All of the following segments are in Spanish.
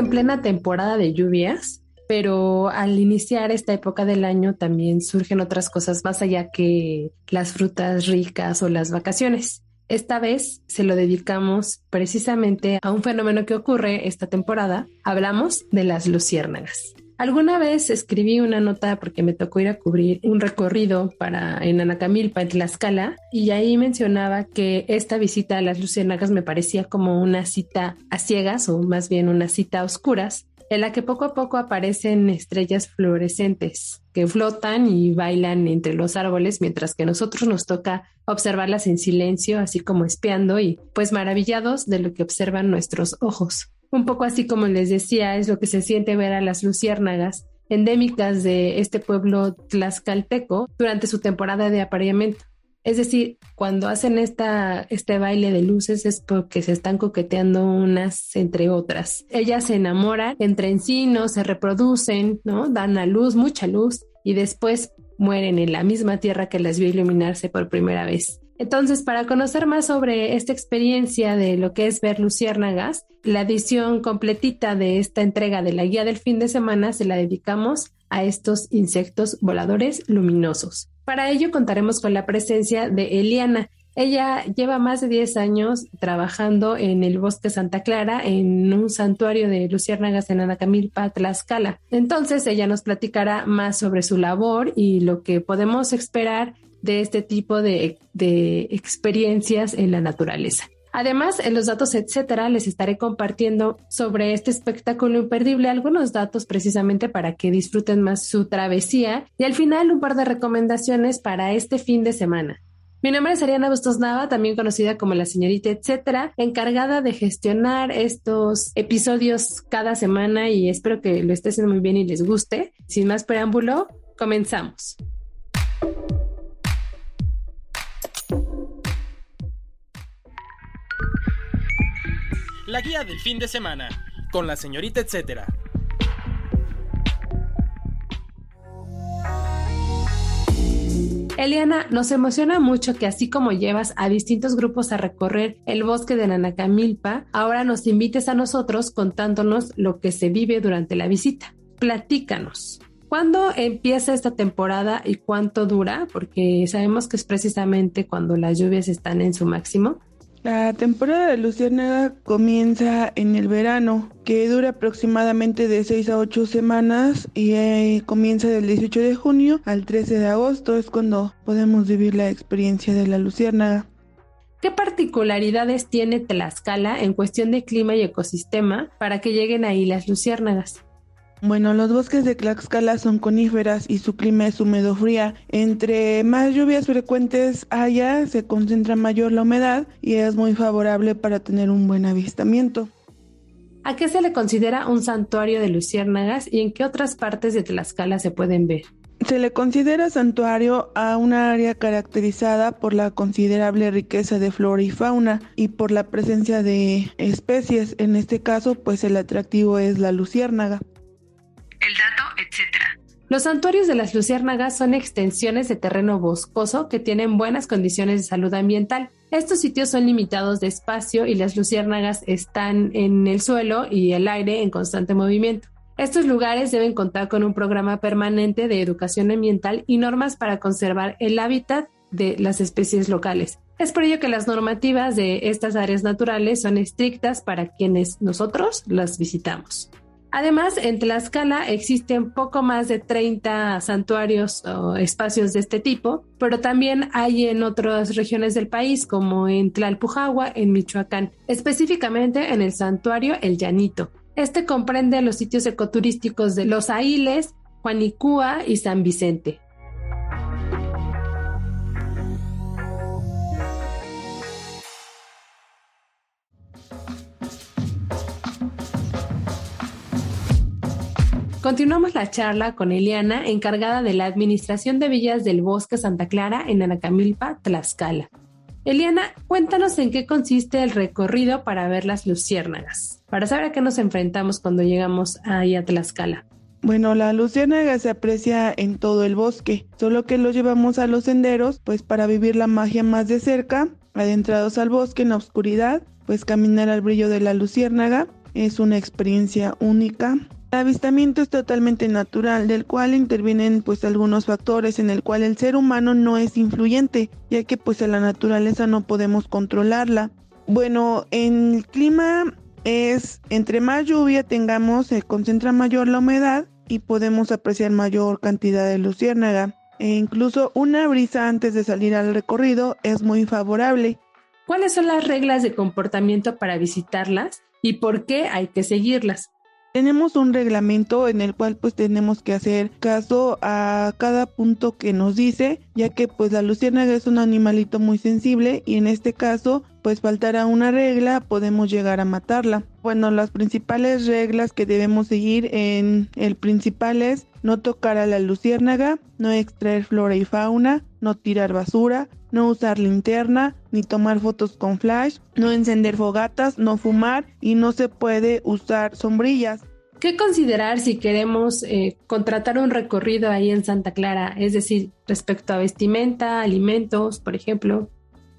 En plena temporada de lluvias, pero al iniciar esta época del año también surgen otras cosas más allá que las frutas ricas o las vacaciones. Esta vez se lo dedicamos precisamente a un fenómeno que ocurre esta temporada. Hablamos de las luciérnagas. Alguna vez escribí una nota porque me tocó ir a cubrir un recorrido para en Anacamilpa, en Tlaxcala, y ahí mencionaba que esta visita a las luciérnagas me parecía como una cita a ciegas o más bien una cita a oscuras, en la que poco a poco aparecen estrellas fluorescentes que flotan y bailan entre los árboles, mientras que nosotros nos toca observarlas en silencio, así como espiando y pues maravillados de lo que observan nuestros ojos. Un poco así como les decía, es lo que se siente ver a las luciérnagas endémicas de este pueblo tlaxcalteco durante su temporada de apareamiento. Es decir, cuando hacen esta, este baile de luces es porque se están coqueteando unas entre otras. Ellas se enamoran entre encinos, se reproducen, ¿no? Dan a luz, mucha luz, y después mueren en la misma tierra que las vio iluminarse por primera vez. Entonces, para conocer más sobre esta experiencia de lo que es ver luciérnagas, la edición completita de esta entrega de la guía del fin de semana se la dedicamos a estos insectos voladores luminosos. Para ello contaremos con la presencia de Eliana. Ella lleva más de 10 años trabajando en el bosque Santa Clara, en un santuario de luciérnagas en Anacamilpa, Tlaxcala. Entonces ella nos platicará más sobre su labor y lo que podemos esperar de este tipo de, experiencias en la naturaleza. Además, en los datos, etcétera, les estaré compartiendo sobre este espectáculo imperdible algunos datos precisamente para que disfruten más su travesía y al final un par de recomendaciones para este fin de semana. Mi nombre es Ariana Bustos Nava, también conocida como la señorita etcétera, encargada de gestionar estos episodios cada semana y espero que lo esté haciendo muy bien y les guste. Sin más preámbulo, comenzamos. La guía del fin de semana, con la señorita etcétera. Eliana, nos emociona mucho que así como llevas a distintos grupos a recorrer el bosque de Nanacamilpa, ahora nos invites a nosotros contándonos lo que se vive durante la visita. Platícanos. ¿Cuándo empieza esta temporada y cuánto dura? Porque sabemos que es precisamente cuando las lluvias están en su máximo. La temporada de luciérnaga comienza en el verano, que dura aproximadamente de 6 a 8 semanas y eh, comienza del 18 de junio al 13 de agosto, es cuando podemos vivir la experiencia de la luciérnaga. ¿Qué particularidades tiene Tlaxcala en cuestión de clima y ecosistema para que lleguen ahí las luciérnagas? Bueno, los bosques de Tlaxcala son coníferas y su clima es húmedo fría. Entre más lluvias frecuentes haya, se concentra mayor la humedad y es muy favorable para tener un buen avistamiento. ¿A qué se le considera un santuario de luciérnagas y en qué otras partes de Tlaxcala se pueden ver? Se le considera santuario a una área caracterizada por la considerable riqueza de flora y fauna y por la presencia de especies. En este caso, pues el atractivo es la luciérnaga el dato, etc. Los santuarios de las luciérnagas son extensiones de terreno boscoso que tienen buenas condiciones de salud ambiental. Estos sitios son limitados de espacio y las luciérnagas están en el suelo y el aire en constante movimiento. Estos lugares deben contar con un programa permanente de educación ambiental y normas para conservar el hábitat de las especies locales. Es por ello que las normativas de estas áreas naturales son estrictas para quienes nosotros las visitamos. Además, en Tlaxcala existen poco más de 30 santuarios o espacios de este tipo, pero también hay en otras regiones del país, como en Tlalpujagua, en Michoacán, específicamente en el santuario El Llanito. Este comprende los sitios ecoturísticos de Los Ailes, Juanicúa y San Vicente. Continuamos la charla con Eliana, encargada de la Administración de Villas del Bosque Santa Clara en Anacamilpa, Tlaxcala. Eliana, cuéntanos en qué consiste el recorrido para ver las luciérnagas, para saber a qué nos enfrentamos cuando llegamos ahí a Tlaxcala. Bueno, la luciérnaga se aprecia en todo el bosque, solo que lo llevamos a los senderos, pues para vivir la magia más de cerca, adentrados al bosque en la oscuridad, pues caminar al brillo de la luciérnaga es una experiencia única el avistamiento es totalmente natural, del cual intervienen pues algunos factores en el cual el ser humano no es influyente, ya que pues en la naturaleza no podemos controlarla. Bueno, en el clima es entre más lluvia tengamos se concentra mayor la humedad y podemos apreciar mayor cantidad de luciérnaga. E incluso una brisa antes de salir al recorrido es muy favorable. ¿Cuáles son las reglas de comportamiento para visitarlas y por qué hay que seguirlas? Tenemos un reglamento en el cual pues tenemos que hacer caso a cada punto que nos dice, ya que pues la luciérnaga es un animalito muy sensible y en este caso pues faltará una regla, podemos llegar a matarla. Bueno, las principales reglas que debemos seguir en el principal es no tocar a la luciérnaga, no extraer flora y fauna, no tirar basura, no usar linterna, ni tomar fotos con flash, no encender fogatas, no fumar y no se puede usar sombrillas. ¿Qué considerar si queremos eh, contratar un recorrido ahí en Santa Clara? Es decir, respecto a vestimenta, alimentos, por ejemplo.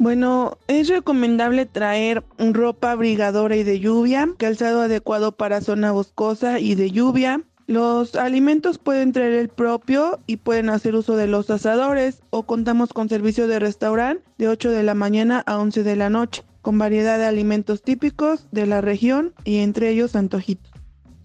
Bueno, es recomendable traer ropa abrigadora y de lluvia, calzado adecuado para zona boscosa y de lluvia, los alimentos pueden traer el propio y pueden hacer uso de los asadores o contamos con servicio de restaurante de 8 de la mañana a 11 de la noche, con variedad de alimentos típicos de la región y entre ellos antojitos.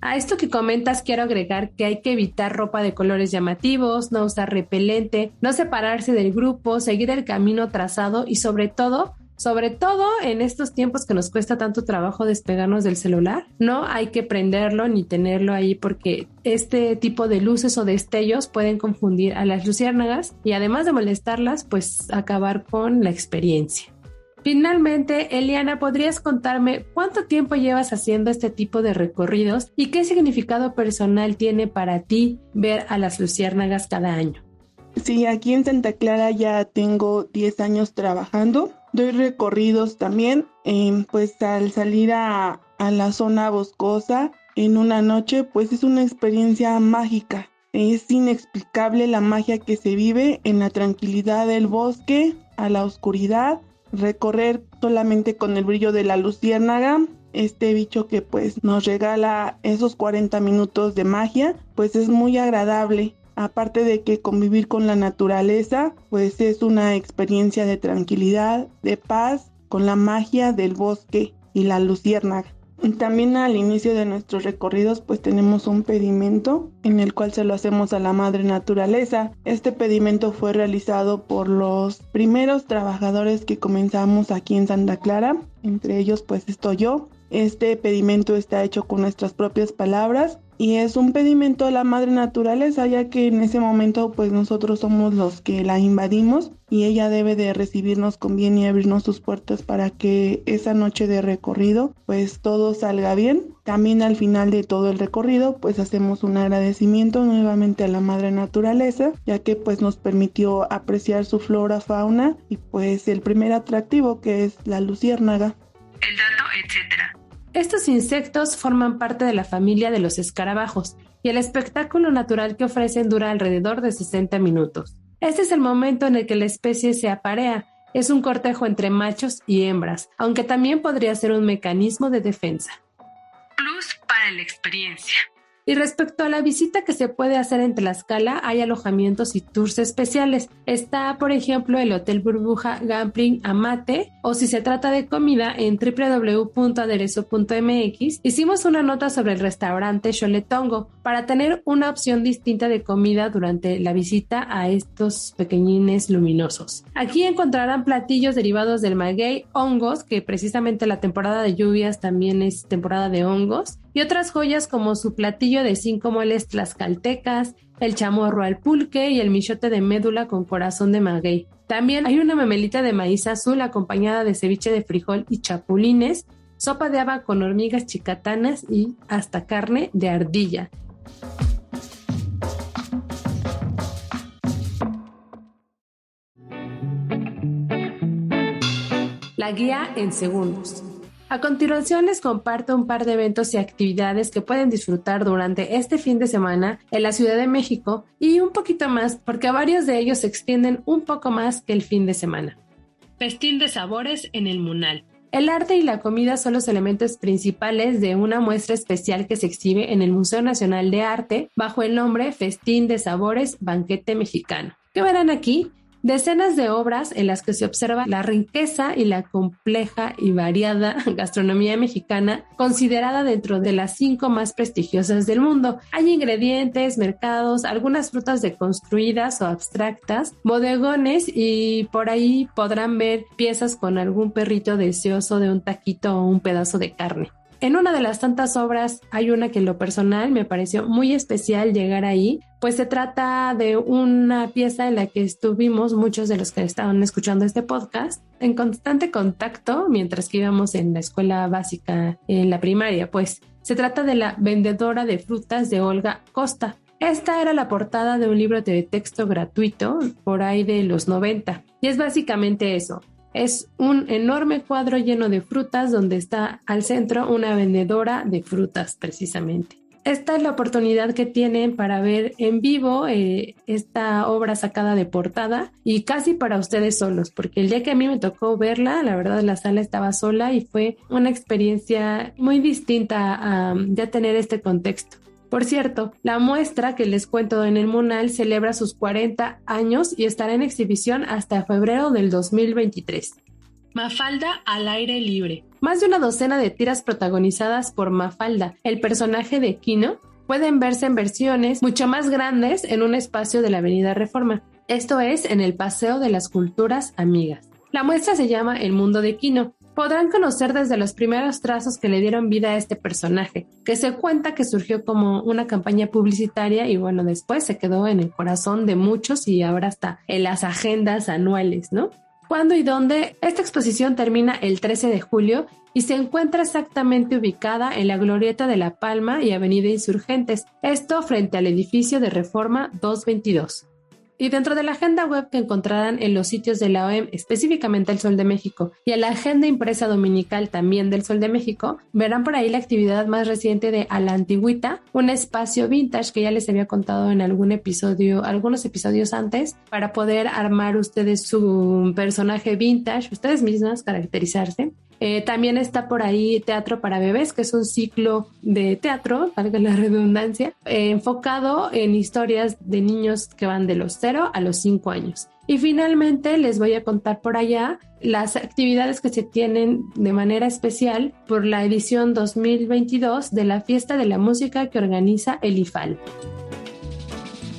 A esto que comentas quiero agregar que hay que evitar ropa de colores llamativos, no usar repelente, no separarse del grupo, seguir el camino trazado y sobre todo sobre todo en estos tiempos que nos cuesta tanto trabajo despegarnos del celular, no hay que prenderlo ni tenerlo ahí porque este tipo de luces o destellos pueden confundir a las luciérnagas y además de molestarlas, pues acabar con la experiencia. Finalmente, Eliana, ¿podrías contarme cuánto tiempo llevas haciendo este tipo de recorridos y qué significado personal tiene para ti ver a las luciérnagas cada año? Sí, aquí en Santa Clara ya tengo 10 años trabajando doy recorridos también, em, pues al salir a la zona boscosa en una noche, pues es una experiencia mágica. Es inexplicable la magia que se vive en la tranquilidad del bosque, a la oscuridad, recorrer solamente con el brillo de la luciérnaga, este bicho que pues nos regala esos 40 minutos de magia, pues es muy agradable aparte de que convivir con la naturaleza, pues es una experiencia de tranquilidad, de paz, con la magia del bosque y la luciérnaga. También al inicio de nuestros recorridos pues tenemos un pedimento en el cual se lo hacemos a la madre naturaleza. Este pedimento fue realizado por los primeros trabajadores que comenzamos aquí en Santa Clara, entre ellos pues estoy yo. Este pedimento está hecho con nuestras propias palabras y es un pedimento a la madre naturaleza, ya que en ese momento pues nosotros somos los que la invadimos y ella debe de recibirnos con bien y abrirnos sus puertas para que esa noche de recorrido pues todo salga bien. También al final de todo el recorrido pues hacemos un agradecimiento nuevamente a la madre naturaleza, ya que pues nos permitió apreciar su flora, fauna y pues el primer atractivo que es la luciérnaga. El dato, etcétera. Estos insectos forman parte de la familia de los escarabajos y el espectáculo natural que ofrecen dura alrededor de 60 minutos. Este es el momento en el que la especie se aparea. Es un cortejo entre machos y hembras, aunque también podría ser un mecanismo de defensa. Plus para la experiencia. Y respecto a la visita que se puede hacer en Tlaxcala, hay alojamientos y tours especiales. Está, por ejemplo, el Hotel Burbuja Gambling Amate, o si se trata de comida, en www.aderezo.mx, hicimos una nota sobre el restaurante Choletongo para tener una opción distinta de comida durante la visita a estos pequeñines luminosos. Aquí encontrarán platillos derivados del maguey, hongos, que precisamente la temporada de lluvias también es temporada de hongos, y otras joyas como su platillo de cinco moles tlaxcaltecas, el chamorro al pulque y el michote de médula con corazón de maguey. También hay una mamelita de maíz azul acompañada de ceviche de frijol y chapulines, sopa de haba con hormigas chicatanas y hasta carne de ardilla. La guía en segundos. A continuación les comparto un par de eventos y actividades que pueden disfrutar durante este fin de semana en la Ciudad de México y un poquito más porque varios de ellos se extienden un poco más que el fin de semana. Festín de sabores en el Munal. El arte y la comida son los elementos principales de una muestra especial que se exhibe en el Museo Nacional de Arte bajo el nombre Festín de Sabores Banquete Mexicano. ¿Qué verán aquí? Decenas de obras en las que se observa la riqueza y la compleja y variada gastronomía mexicana, considerada dentro de las cinco más prestigiosas del mundo. Hay ingredientes, mercados, algunas frutas deconstruidas o abstractas, bodegones y por ahí podrán ver piezas con algún perrito deseoso de un taquito o un pedazo de carne. En una de las tantas obras hay una que en lo personal me pareció muy especial llegar ahí, pues se trata de una pieza en la que estuvimos muchos de los que estaban escuchando este podcast en constante contacto mientras que íbamos en la escuela básica en la primaria, pues. Se trata de la vendedora de frutas de Olga Costa. Esta era la portada de un libro de texto gratuito por ahí de los 90 y es básicamente eso, es un enorme cuadro lleno de frutas donde está al centro una vendedora de frutas precisamente. Esta es la oportunidad que tienen para ver en vivo eh, esta obra sacada de portada y casi para ustedes solos, porque el día que a mí me tocó verla, la verdad la sala estaba sola y fue una experiencia muy distinta a ya tener este contexto. Por cierto, la muestra que les cuento en el Munal celebra sus 40 años y estará en exhibición hasta febrero del 2023. Mafalda al aire libre. Más de una docena de tiras protagonizadas por Mafalda, el personaje de Kino, pueden verse en versiones mucho más grandes en un espacio de la Avenida Reforma. Esto es en el Paseo de las Culturas Amigas. La muestra se llama El Mundo de Kino podrán conocer desde los primeros trazos que le dieron vida a este personaje, que se cuenta que surgió como una campaña publicitaria y bueno, después se quedó en el corazón de muchos y ahora está en las agendas anuales, ¿no? ¿Cuándo y dónde? Esta exposición termina el 13 de julio y se encuentra exactamente ubicada en la Glorieta de La Palma y Avenida Insurgentes, esto frente al edificio de Reforma 222. Y dentro de la agenda web que encontrarán en los sitios de la OEM, específicamente el Sol de México, y en la agenda impresa dominical también del Sol de México, verán por ahí la actividad más reciente de A la Antigüita, un espacio vintage que ya les había contado en algún episodio, algunos episodios antes, para poder armar ustedes su personaje vintage, ustedes mismas caracterizarse. Eh, también está por ahí Teatro para Bebés, que es un ciclo de teatro, valga la redundancia, eh, enfocado en historias de niños que van de los 0 a los 5 años. Y finalmente les voy a contar por allá las actividades que se tienen de manera especial por la edición 2022 de la Fiesta de la Música que organiza el IFAL.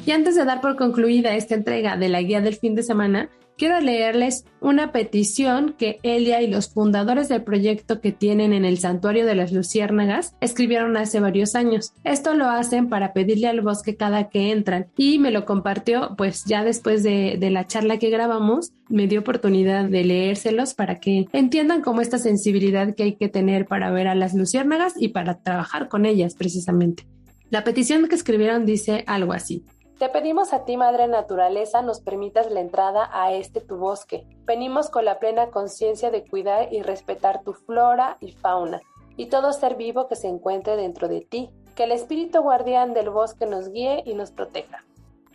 Y antes de dar por concluida esta entrega de la guía del fin de semana, quiero leerles una petición que Elia y los fundadores del proyecto que tienen en el Santuario de las Luciérnagas escribieron hace varios años. Esto lo hacen para pedirle al bosque cada que entran y me lo compartió pues ya después de, la charla que grabamos me dio oportunidad de leérselos para que entiendan cómo esta sensibilidad que hay que tener para ver a las luciérnagas y para trabajar con ellas precisamente. La petición que escribieron dice algo así. Te pedimos a ti, Madre Naturaleza, nos permitas la entrada a este tu bosque. Venimos con la plena conciencia de cuidar y respetar tu flora y fauna, y todo ser vivo que se encuentre dentro de ti. Que el espíritu guardián del bosque nos guíe y nos proteja.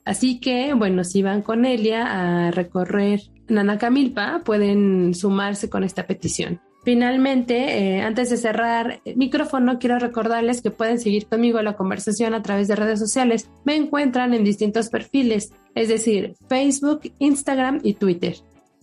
Así que, bueno, si van con Elia a recorrer Nanacamilpa, pueden sumarse con esta petición. Finalmente, eh, antes de cerrar el micrófono, quiero recordarles que pueden seguir conmigo la conversación a través de redes sociales. Me encuentran en distintos perfiles, es decir, Facebook, Instagram y Twitter.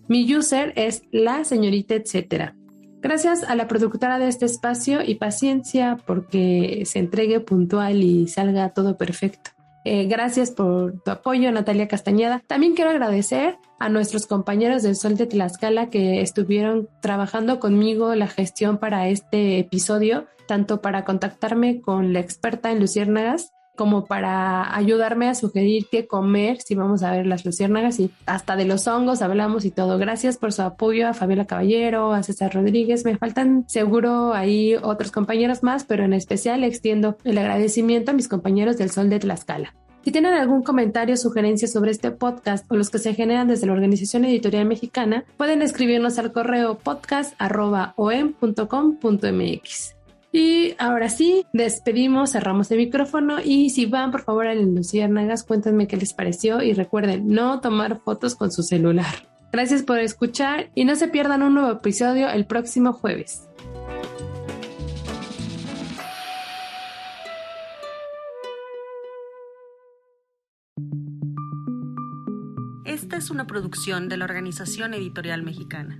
Mi user es la señorita etcétera. Gracias a la productora de este espacio y paciencia porque se entregue puntual y salga todo perfecto. Eh, gracias por tu apoyo, Natalia Castañeda. También quiero agradecer a nuestros compañeros del Sol de Tlaxcala que estuvieron trabajando conmigo la gestión para este episodio, tanto para contactarme con la experta en luciérnagas como para ayudarme a sugerir qué comer si vamos a ver las luciérnagas y hasta de los hongos hablamos y todo. Gracias por su apoyo a Fabiola Caballero, a César Rodríguez. Me faltan seguro ahí otros compañeros más, pero en especial extiendo el agradecimiento a mis compañeros del Sol de Tlaxcala. Si tienen algún comentario o sugerencia sobre este podcast o los que se generan desde la Organización Editorial Mexicana, pueden escribirnos al correo podcast.om.com.mx. Y ahora sí, despedimos, cerramos el micrófono y si van por favor a las Luciérnagas, cuéntenme qué les pareció y recuerden no tomar fotos con su celular. Gracias por escuchar y no se pierdan un nuevo episodio el próximo jueves. Esta es una producción de la Organización Editorial Mexicana.